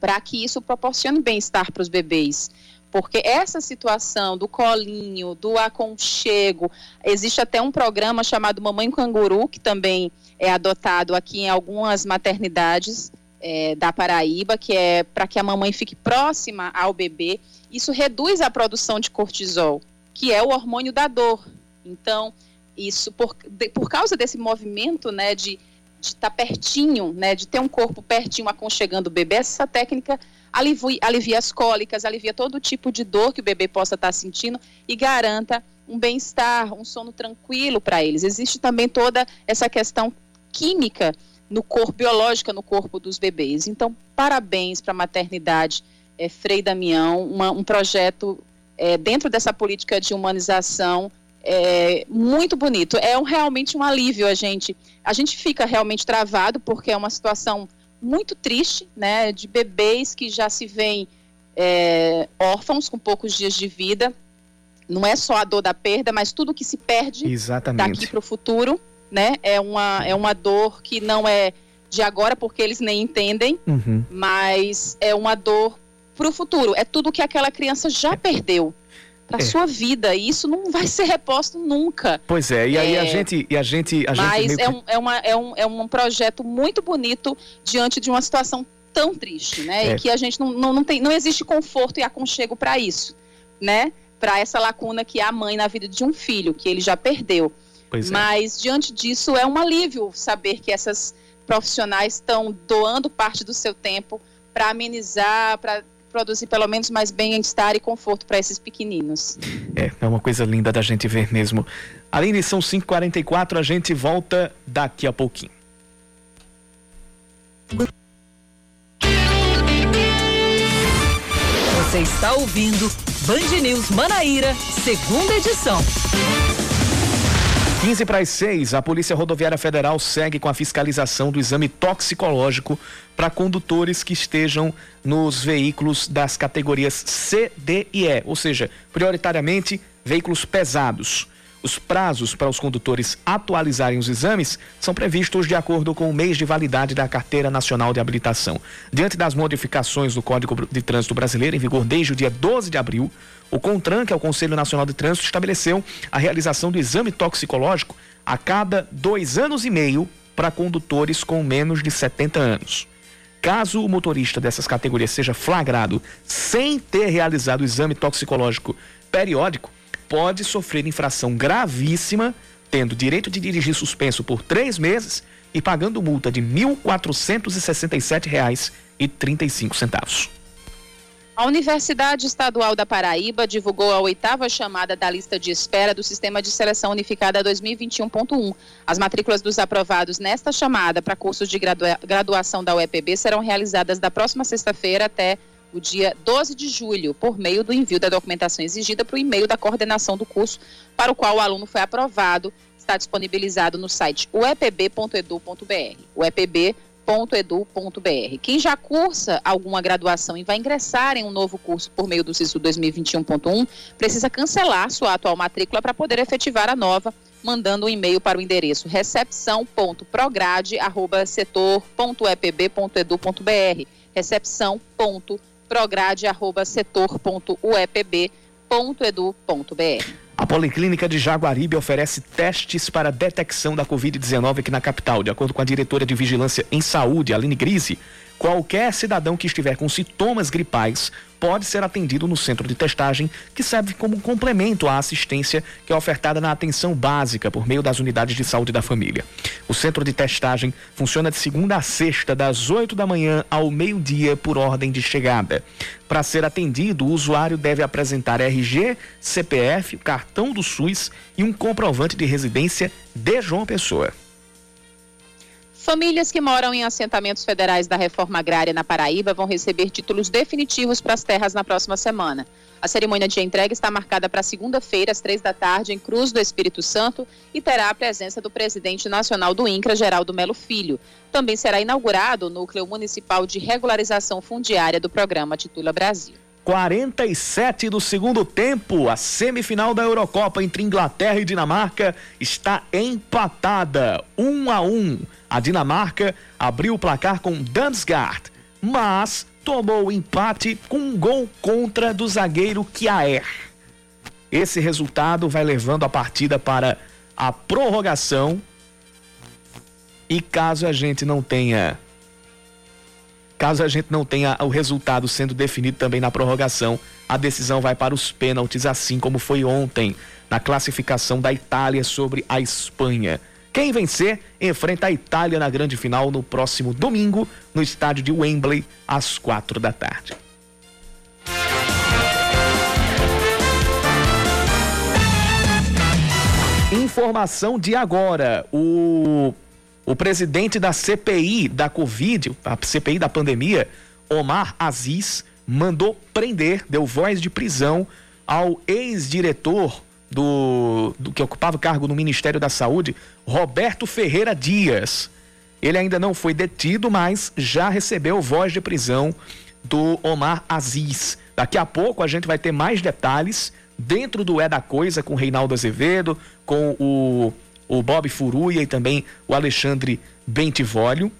C: para que isso proporcione bem-estar para os bebês. Porque essa situação do colinho, do aconchego, existe até um programa chamado Mamãe Canguru, que também é adotado aqui em algumas maternidades é, da Paraíba, que é para que a mamãe fique próxima ao bebê. Isso reduz a produção de cortisol, que é o hormônio da dor. Então, isso por, de, por causa desse movimento, né, de estar tá pertinho, né, de ter um corpo pertinho aconchegando o bebê, essa técnica alivia, alivia as cólicas, alivia todo tipo de dor que o bebê possa estar sentindo e garanta um bem-estar, um sono tranquilo para eles. Existe também toda essa questão química no corpo, biológica no corpo dos bebês. Então, parabéns para a maternidade é, Frei Damião, uma, um projeto é, dentro dessa política de humanização é, muito bonito. É um, realmente um alívio a gente. A gente fica realmente travado porque é uma situação muito triste, né, de bebês que já se veem é, órfãos com poucos dias de vida. Não é só a dor da perda, mas tudo que se perde
B: Exatamente.
C: daqui para o futuro, né? É uma, é uma dor que não é de agora, porque eles nem entendem, uhum. mas é uma dor para o futuro. É tudo que aquela criança já é. perdeu para é. sua vida e isso não vai ser reposto nunca.
B: Pois é, e aí é, a gente, e a gente, a
C: mas
B: gente
C: é, um, é, uma, é, um, é um projeto muito bonito diante de uma situação tão triste, né? É. E que a gente não, não, não tem, não existe conforto e aconchego para isso, né? Para essa lacuna que é a mãe na vida de um filho que ele já perdeu. Pois é. mas diante disso é um alívio saber que essas profissionais estão doando parte do seu tempo para amenizar, para produzir pelo menos mais bem-estar e conforto para esses pequeninos.
B: É, é uma coisa linda da gente ver mesmo. Aline, são 5h44, a gente volta daqui a pouquinho.
A: Você está ouvindo Band News Manaíra, segunda edição.
B: 15 para as 6, a Polícia Rodoviária Federal segue com a fiscalização do exame toxicológico para condutores que estejam nos veículos das categorias C, D e E, ou seja, prioritariamente veículos pesados. Os prazos para os condutores atualizarem os exames são previstos de acordo com o mês de validade da Carteira Nacional de Habilitação. Diante das modificações do Código de Trânsito Brasileiro, em vigor desde o dia 12 de abril, o CONTRAN, que é o Conselho Nacional de Trânsito, estabeleceu a realização do exame toxicológico a cada dois anos e meio para condutores com menos de 70 anos. caso o motorista dessas categorias seja flagrado sem ter realizado o exame toxicológico periódico, pode sofrer infração gravíssima, tendo direito de dirigir suspenso por três meses e pagando multa de R$ 1.467,35.
C: A Universidade Estadual da Paraíba divulgou a oitava chamada da lista de espera do Sistema de Seleção Unificada 2021.1. As matrículas dos aprovados nesta chamada para cursos de gradua graduação da UEPB serão realizadas da próxima sexta-feira até o dia 12 de julho, por meio do envio da documentação exigida para o e-mail da coordenação do curso para o qual o aluno foi aprovado. Está disponibilizado no site uepb.edu.br. UEPB edu.br. Quem já cursa alguma graduação e vai ingressar em um novo curso por meio do SISU 2021.1 precisa cancelar sua atual matrícula para poder efetivar a nova, mandando um e-mail para o endereço recepção.prograde@setor.epb.edu.br. recepção.prograde@setor.uepb.edu.br.
B: A Policlínica de Jaguaribe oferece testes para detecção da Covid-19 aqui na capital. De acordo com a diretora de Vigilância em Saúde, Aline Grise, qualquer cidadão que estiver com sintomas gripais pode ser atendido no centro de testagem, que serve como complemento à assistência que é ofertada na atenção básica por meio das unidades de saúde da família. O centro de testagem funciona de segunda a sexta, das 8 da manhã ao meio-dia, por ordem de chegada. Para ser atendido, o usuário deve apresentar RG, CPF, cartão do SUS e um comprovante de residência de João Pessoa.
C: Famílias que moram em assentamentos federais da reforma agrária na Paraíba vão receber títulos definitivos para as terras na próxima semana. A cerimônia de entrega está marcada para segunda-feira, às três da tarde, em Cruz do Espírito Santo e terá a presença do presidente nacional do INCRA, Geraldo Melo Filho. Também será inaugurado o Núcleo Municipal de Regularização Fundiária do programa Titula Brasil.
B: 47 do segundo tempo, a semifinal da Eurocopa entre Inglaterra e Dinamarca está empatada, 1 um a 1. Um. A Dinamarca abriu o placar com Damsgaard, mas tomou o empate com um gol contra do zagueiro Kjaer. Esse resultado vai levando a partida para a prorrogação. E caso a gente não tenha Caso a gente não tenha o resultado sendo definido também na prorrogação, a decisão vai para os pênaltis, assim como foi ontem na classificação da Itália sobre a Espanha. Quem vencer enfrenta a Itália na grande final no próximo domingo, no estádio de Wembley, às quatro da tarde. Informação de agora: o o presidente da CPI da Covid, a CPI da pandemia, Omar Aziz, mandou prender, deu voz de prisão ao ex-diretor do, do que ocupava cargo no Ministério da Saúde, Roberto Ferreira Dias. Ele ainda não foi detido, mas já recebeu voz de prisão do Omar Aziz. Daqui a pouco a gente vai ter mais detalhes dentro do É da Coisa com Reinaldo Azevedo, com o o Bob Furuia e também o Alexandre Bentivolio.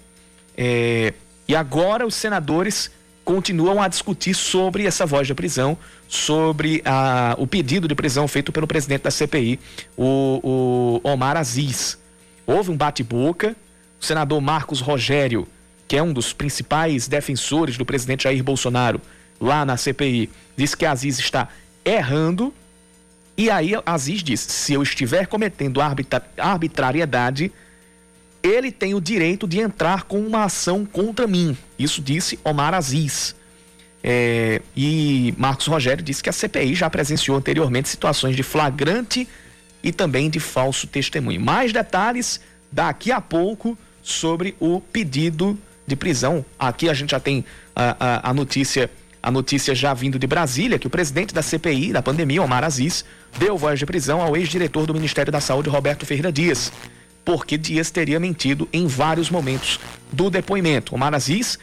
B: É, e agora os senadores continuam a discutir sobre essa voz de prisão, sobre a, o pedido de prisão feito pelo presidente da CPI, o, o Omar Aziz. Houve um bate-boca, o senador Marcos Rogério, que é um dos principais defensores do presidente Jair Bolsonaro lá na CPI, disse que Aziz está errando e aí Aziz disse: se eu estiver cometendo arbitra arbitrariedade, ele tem o direito de entrar com uma ação contra mim. Isso disse Omar Aziz. É, e Marcos Rogério disse que a CPI já presenciou anteriormente situações de flagrante e também de falso testemunho. Mais detalhes daqui a pouco sobre o pedido de prisão. Aqui a gente já tem a, a, a notícia a notícia já vindo de Brasília que o presidente da CPI da pandemia, Omar Aziz, deu voz de prisão ao ex-diretor do Ministério da Saúde, Roberto Ferreira Dias, porque Dias teria mentido em vários momentos do depoimento. Omar Aziz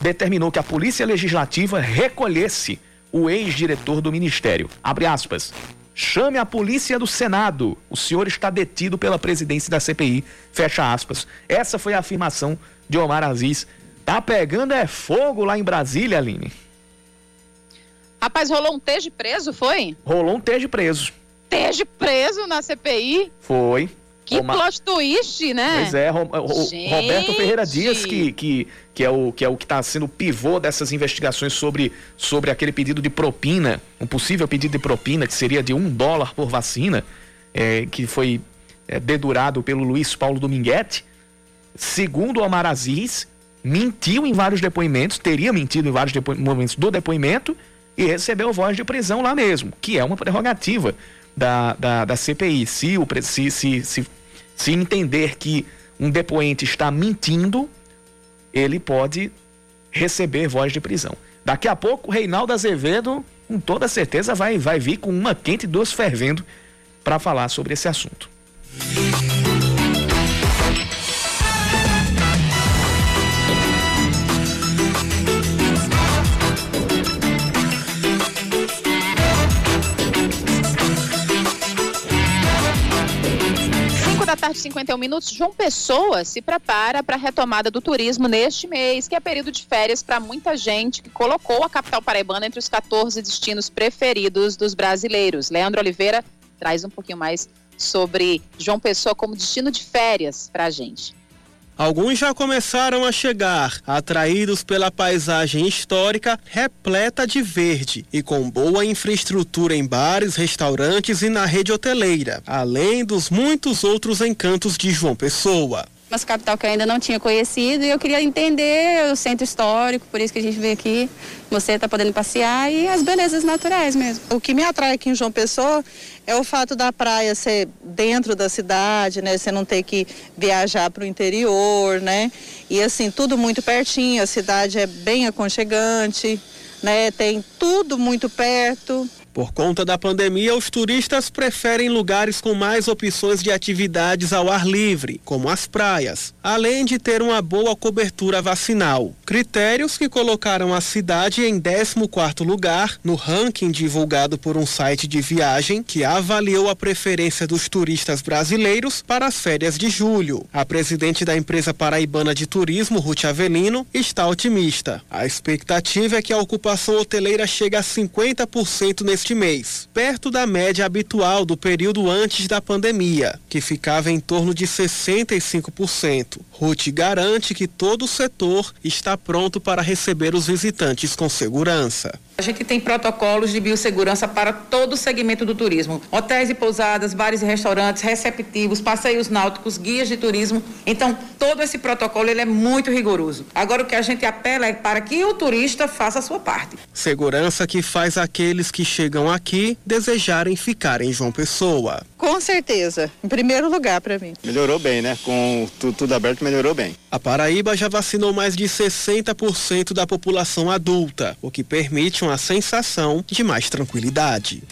B: determinou que a Polícia Legislativa recolhesse o ex-diretor do Ministério. Abre aspas. Chame a polícia do Senado. O senhor está detido pela presidência da CPI. Fecha aspas. Essa foi a afirmação de Omar Aziz. Tá pegando é fogo lá em Brasília, Aline.
C: Rapaz, rolou um Tejo preso, foi?
B: Rolou um Tejo preso.
C: Tejo preso na CPI?
B: Foi.
C: Que Roma... plot twist, né?
B: Pois é, Ro... Roberto Ferreira Dias, que, que, que, é o que é o que está sendo pivô dessas investigações sobre, sobre aquele pedido de propina, um possível pedido de propina que seria de um dólar por vacina, é, que foi é, dedurado pelo Luiz Paulo Dominguete. Segundo o Omar Aziz, mentiu em vários depoimentos, teria mentido em vários momentos do depoimento e recebeu voz de prisão lá mesmo, que é uma prerrogativa da, da, da CPI. Se, o, se, se, se, se entender que um depoente está mentindo, ele pode receber voz de prisão. Daqui a pouco, o Reinaldo Azevedo, com toda certeza, vai, vai vir com uma quente e duas fervendo para falar sobre esse assunto.
C: Da tarde, 51 minutos. João Pessoa se prepara para a retomada do turismo neste mês, que é período de férias para muita gente que colocou a capital paraibana entre os 14 destinos preferidos dos brasileiros. Leandro Oliveira traz um pouquinho mais sobre João Pessoa como destino de férias para a gente.
E: Alguns já começaram a chegar, atraídos pela paisagem histórica repleta de verde e com boa infraestrutura em bares, restaurantes e na rede hoteleira, além dos muitos outros encantos de João Pessoa
P: nossa capital que eu ainda não tinha conhecido e eu queria entender o centro histórico, por isso que a gente veio aqui. Você está podendo passear e as belezas naturais mesmo.
Q: O que me atrai aqui em João Pessoa é o fato da praia ser dentro da cidade, né? Você não ter que viajar para o interior, né? E assim, tudo muito pertinho, a cidade é bem aconchegante, né? Tem tudo muito perto.
E: Por conta da pandemia, os turistas preferem lugares com mais opções de atividades ao ar livre, como as praias, além de ter uma boa cobertura vacinal. Critérios que colocaram a cidade em 14º lugar no ranking divulgado por um site de viagem que avaliou a preferência dos turistas brasileiros para as férias de julho. A presidente da empresa paraibana de turismo, Ruth Avelino, está otimista. A expectativa é que a ocupação hoteleira chegue a 50% nesse neste mês, perto da média habitual do período antes da pandemia, que ficava em torno de 65%. Ruth garante que todo o setor está pronto para receber os visitantes com segurança.
R: A gente tem protocolos de biossegurança para todo o segmento do turismo: hotéis e pousadas, bares e restaurantes, receptivos, passeios náuticos, guias de turismo. Então, todo esse protocolo ele é muito rigoroso. Agora, o que a gente apela é para que o turista faça a sua parte.
E: Segurança que faz aqueles que chegam aqui desejarem ficar em João Pessoa.
Q: Com certeza, em primeiro lugar para mim.
S: Melhorou bem, né? Com tudo, tudo aberto, melhorou bem.
E: A Paraíba já vacinou mais de 60% da população adulta, o que permite uma sensação de mais tranquilidade.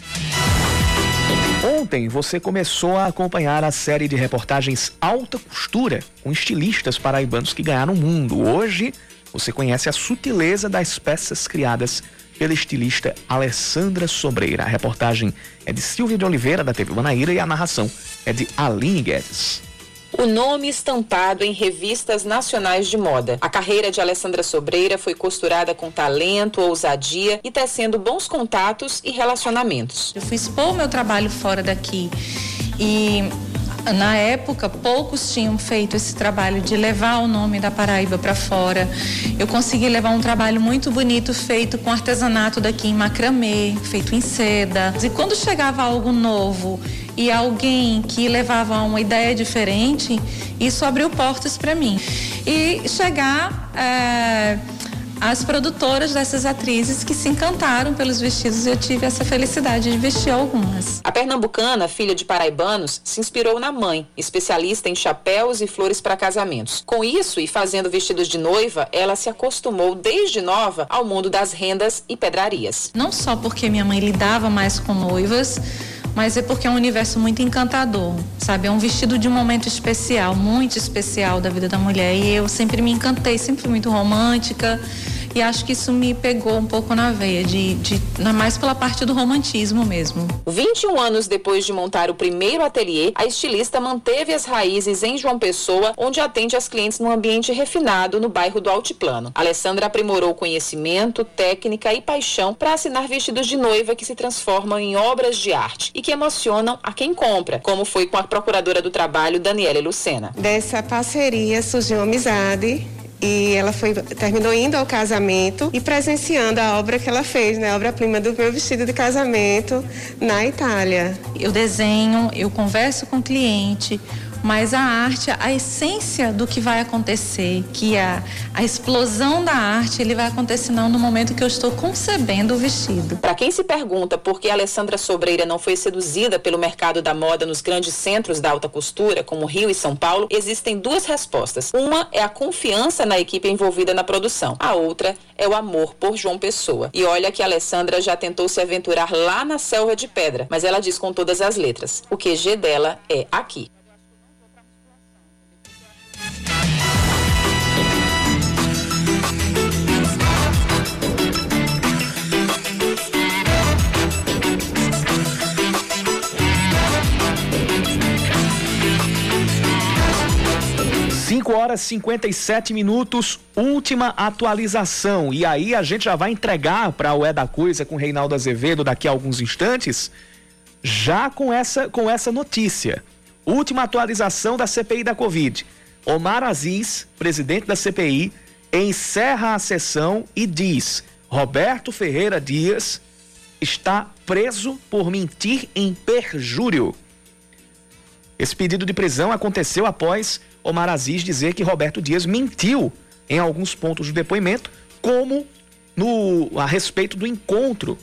B: Ontem você começou a acompanhar a série de reportagens Alta Costura com estilistas paraibanos que ganharam o mundo. Hoje você conhece a sutileza das peças criadas pela estilista Alessandra Sobreira. A reportagem é de Silvia de Oliveira, da TV Manaíra, e a narração é de Aline Guedes
C: o nome estampado em revistas nacionais de moda. A carreira de Alessandra Sobreira foi costurada com talento, ousadia e tecendo bons contatos e relacionamentos.
T: Eu fui expor meu trabalho fora daqui e na época, poucos tinham feito esse trabalho de levar o nome da Paraíba para fora. Eu consegui levar um trabalho muito bonito feito com artesanato daqui em macramê, feito em seda. E quando chegava algo novo e alguém que levava uma ideia diferente, isso abriu portas para mim. E chegar. É as produtoras dessas atrizes que se encantaram pelos vestidos e eu tive essa felicidade de vestir algumas.
C: A pernambucana, filha de paraibanos, se inspirou na mãe, especialista em chapéus e flores para casamentos. Com isso e fazendo vestidos de noiva, ela se acostumou desde nova ao mundo das rendas e pedrarias.
T: Não só porque minha mãe lidava mais com noivas, mas é porque é um universo muito encantador, sabe? É um vestido de um momento especial, muito especial da vida da mulher. E eu sempre me encantei, sempre fui muito romântica e acho que isso me pegou um pouco na veia, de, de mais pela parte do romantismo mesmo.
C: 21 anos depois de montar o primeiro ateliê, a estilista manteve as raízes em João Pessoa, onde atende as clientes num ambiente refinado no bairro do Altiplano. Alessandra aprimorou conhecimento, técnica e paixão para assinar vestidos de noiva que se transformam em obras de arte e que emocionam a quem compra, como foi com a procuradora do trabalho, Daniela Lucena.
U: Dessa parceria surgiu uma amizade e ela foi terminou indo ao casamento e presenciando a obra que ela fez, né, a obra-prima do meu vestido de casamento na Itália.
T: Eu desenho, eu converso com o cliente, mas a arte, a essência do que vai acontecer, que a, a explosão da arte, ele vai acontecer não no momento que eu estou concebendo o vestido.
C: Para quem se pergunta por que Alessandra Sobreira não foi seduzida pelo mercado da moda nos grandes centros da alta costura, como Rio e São Paulo, existem duas respostas. Uma é a confiança na equipe envolvida na produção. A outra é o amor por João Pessoa. E olha que Alessandra já tentou se aventurar lá na selva de pedra, mas ela diz com todas as letras: o QG dela é aqui.
B: 5 horas e 57 minutos, última atualização. E aí a gente já vai entregar para o É da Coisa com Reinaldo Azevedo daqui a alguns instantes, já com essa, com essa notícia. Última atualização da CPI da Covid. Omar Aziz, presidente da CPI, encerra a sessão e diz: Roberto Ferreira Dias está preso por mentir em perjúrio. Esse pedido de prisão aconteceu após Omar Aziz dizer que Roberto Dias mentiu em alguns pontos do depoimento, como no, a respeito do encontro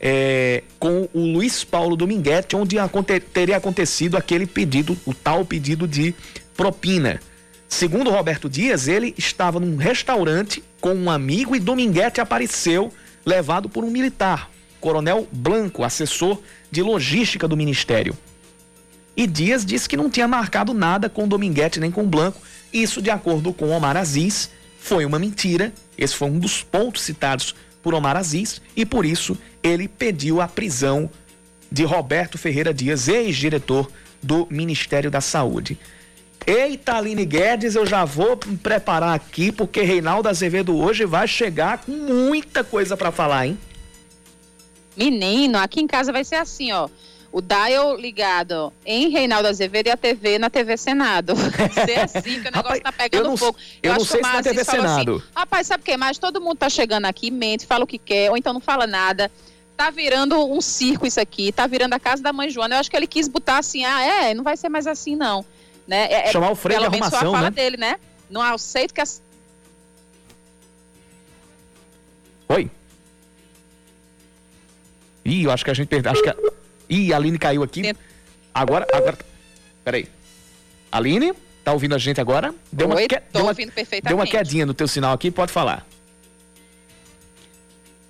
B: é, com o Luiz Paulo Dominguete, onde aconte, teria acontecido aquele pedido, o tal pedido de propina. Segundo Roberto Dias, ele estava num restaurante com um amigo e Dominguete apareceu levado por um militar, Coronel Blanco, assessor de logística do ministério. E Dias disse que não tinha marcado nada com Dominguete nem com Blanco. Isso, de acordo com Omar Aziz, foi uma mentira. Esse foi um dos pontos citados por Omar Aziz e por isso ele pediu a prisão de Roberto Ferreira Dias, ex-diretor do Ministério da Saúde. Eita, Aline Guedes, eu já vou me preparar aqui porque Reinaldo Azevedo hoje vai chegar com muita coisa para falar, hein?
C: Menino, aqui em casa vai ser assim, ó o dial ligado em Reinaldo Azevedo e a TV na TV Senado. Ser assim, que o negócio Rapaz, tá pegando
B: não,
C: fogo.
B: Eu, eu não sei se na TV assim, Senado.
C: Assim, Rapaz, sabe o que mais? Todo mundo tá chegando aqui, mente, fala o que quer, ou então não fala nada. Tá virando um circo isso aqui, tá virando a casa da mãe Joana. Eu acho que ele quis botar assim, ah, é, não vai ser mais assim, não. Né? É,
B: é Chamar o freio de arrumação, a fala
C: né? dele, né? Não aceito que a...
B: Oi? Ih, eu acho que a gente perdeu. Acho que a... Ih, a Aline caiu aqui. Agora, agora. Peraí. Aline, tá ouvindo a gente agora?
C: Deu Oi, uma, que...
B: deu
C: ouvindo uma... perfeitamente.
B: Deu uma quedinha no teu sinal aqui, pode falar.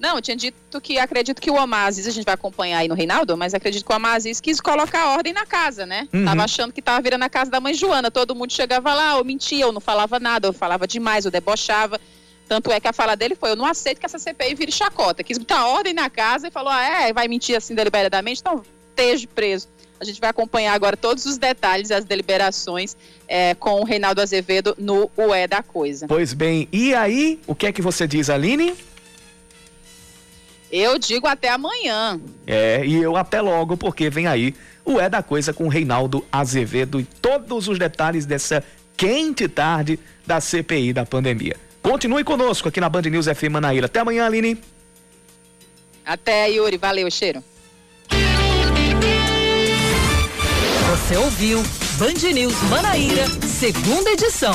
C: Não, eu tinha dito que acredito que o Amazis, a gente vai acompanhar aí no Reinaldo, mas acredito que o Amazis quis colocar ordem na casa, né? Uhum. Tava achando que tava virando a casa da mãe Joana, todo mundo chegava lá, ou mentia, ou não falava nada, ou falava demais, ou debochava. Tanto é que a fala dele foi: eu não aceito que essa CPI vire chacota. Quis botar ordem na casa e falou: ah, é, vai mentir assim deliberadamente, então esteja preso. A gente vai acompanhar agora todos os detalhes, as deliberações é, com o Reinaldo Azevedo no UE da Coisa.
B: Pois bem, e aí, o que é que você diz, Aline?
C: Eu digo até amanhã.
B: É, e eu até logo, porque vem aí o É da Coisa com o Reinaldo Azevedo e todos os detalhes dessa quente tarde da CPI da pandemia. Continue conosco aqui na Band News FM Manaíra. Até amanhã, Aline.
C: Até, Yuri. Valeu, cheiro.
A: Você ouviu Band News Manaíra, segunda edição.